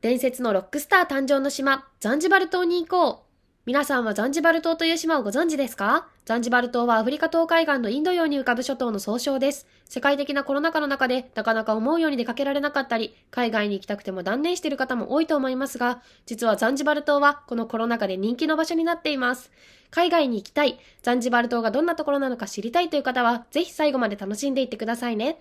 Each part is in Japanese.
伝説のロックスター誕生の島、ザンジバル島に行こう。皆さんはザンジバル島という島をご存知ですか？ザンジバル島はアフリカ島海岸のインド洋に浮かぶ諸島の総称です。世界的なコロナ禍の中でなかなか思うように出かけられなかったり、海外に行きたくても断念している方も多いと思いますが、実はザンジバル島はこのコロナ禍で人気の場所になっています。海外に行きたい、ザンジバル島がどんなところなのか知りたいという方は、ぜひ最後まで楽しんでいってくださいね。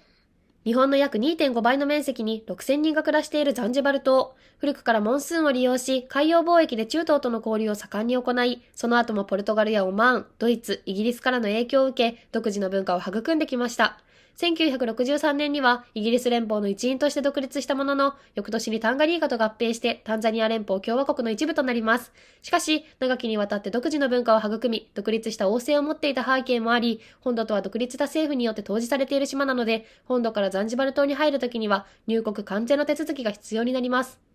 日本の約2.5倍の面積に6000人が暮らしているザンジバル島。古くからモンスーンを利用し、海洋貿易で中東との交流を盛んに行い、その後もポルトガルやオマーン、ドイツ、イギリスからの影響を受け、独自の文化を育んできました。1963年にはイギリス連邦の一員として独立したものの、翌年にタンガニーカと合併してタンザニア連邦共和国の一部となります。しかし、長きにわたって独自の文化を育み、独立した王政を持っていた背景もあり、本土とは独立した政府によって統治されている島なので、本土からザンジバル島に入るときには入国完全の手続きが必要になります。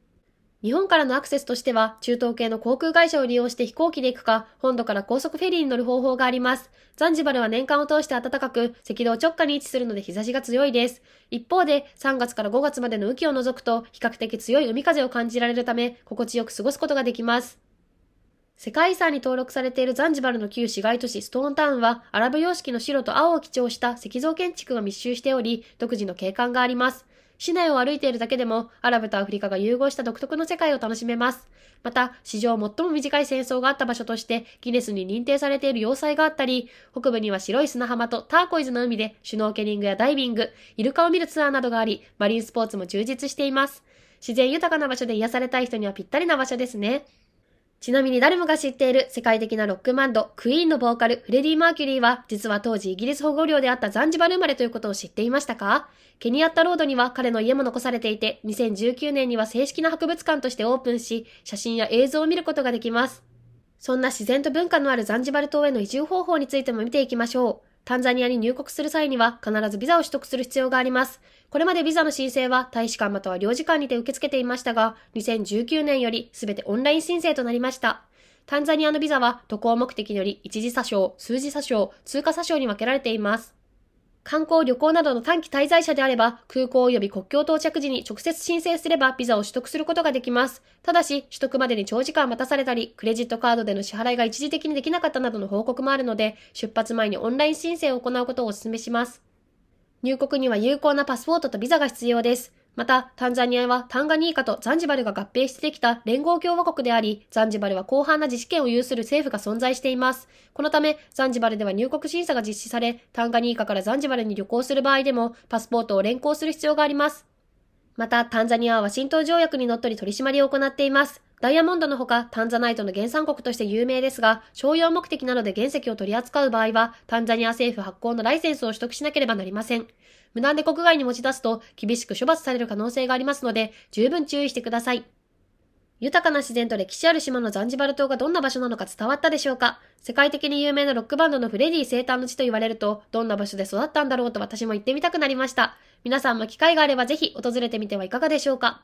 日本からのアクセスとしては、中東系の航空会社を利用して飛行機で行くか、本土から高速フェリーに乗る方法があります。ザンジバルは年間を通して暖かく、赤道直下に位置するので日差しが強いです。一方で、3月から5月までの雨季を除くと、比較的強い海風を感じられるため、心地よく過ごすことができます。世界遺産に登録されているザンジバルの旧市街都市ストーンタウンは、アラブ様式の白と青を基調した石造建築が密集しており、独自の景観があります。市内を歩いているだけでも、アラブとアフリカが融合した独特の世界を楽しめます。また、史上最も短い戦争があった場所として、ギネスに認定されている要塞があったり、北部には白い砂浜とターコイズの海で、シュノーケリングやダイビング、イルカを見るツアーなどがあり、マリンスポーツも充実しています。自然豊かな場所で癒されたい人にはぴったりな場所ですね。ちなみに誰もが知っている世界的なロックバンド、クイーンのボーカル、フレディ・マーキュリーは、実は当時イギリス保護領であったザンジバル生まれということを知っていましたか？ケニアッタロードには彼の家も残されていて、2019年には正式な博物館としてオープンし、写真や映像を見ることができます。そんな自然と文化のあるザンジバル島への移住方法についても見ていきましょう。タンザニアに入国する際には必ずビザを取得する必要があります。これまでビザの申請は大使館または領事館にて受け付けていましたが、2019年より全てオンライン申請となりました。タンザニアのビザは渡航目的により一時詐称、数字詐称、通過詐称に分けられています。観光旅行などの短期滞在者であれば、空港及び国境到着時に直接申請すればビザを取得することができます。ただし、取得までに長時間待たされたり、クレジットカードでの支払いが一時的にできなかったなどの報告もあるので、出発前にオンライン申請を行うことをお勧めします。入国には有効なパスポートとビザが必要です。また、タンザニアはタンガニーカとザンジバルが合併してできた連合共和国であり、ザンジバルは広範な自治権を有する政府が存在しています。このため、ザンジバルでは入国審査が実施され、タンガニーカからザンジバルに旅行する場合でも、パスポートを連行する必要があります。また、タンザニアはワシントン条約にのっとり取り締まりを行っています。ダイヤモンドのほか、タンザナイトの原産国として有名ですが、商用目的などで原石を取り扱う場合は、タンザニア政府発行のライセンスを取得しなければなりません。無断で国外に持ち出すと、厳しく処罰される可能性がありますので、十分注意してください。豊かな自然と歴史ある島のザンジバル島がどんな場所なのか伝わったでしょうか？世界的に有名なロックバンドのフレディ生誕の地と言われると、どんな場所で育ったんだろうと私も行ってみたくなりました。皆さんも機会があればぜひ訪れてみてはいかがでしょうか？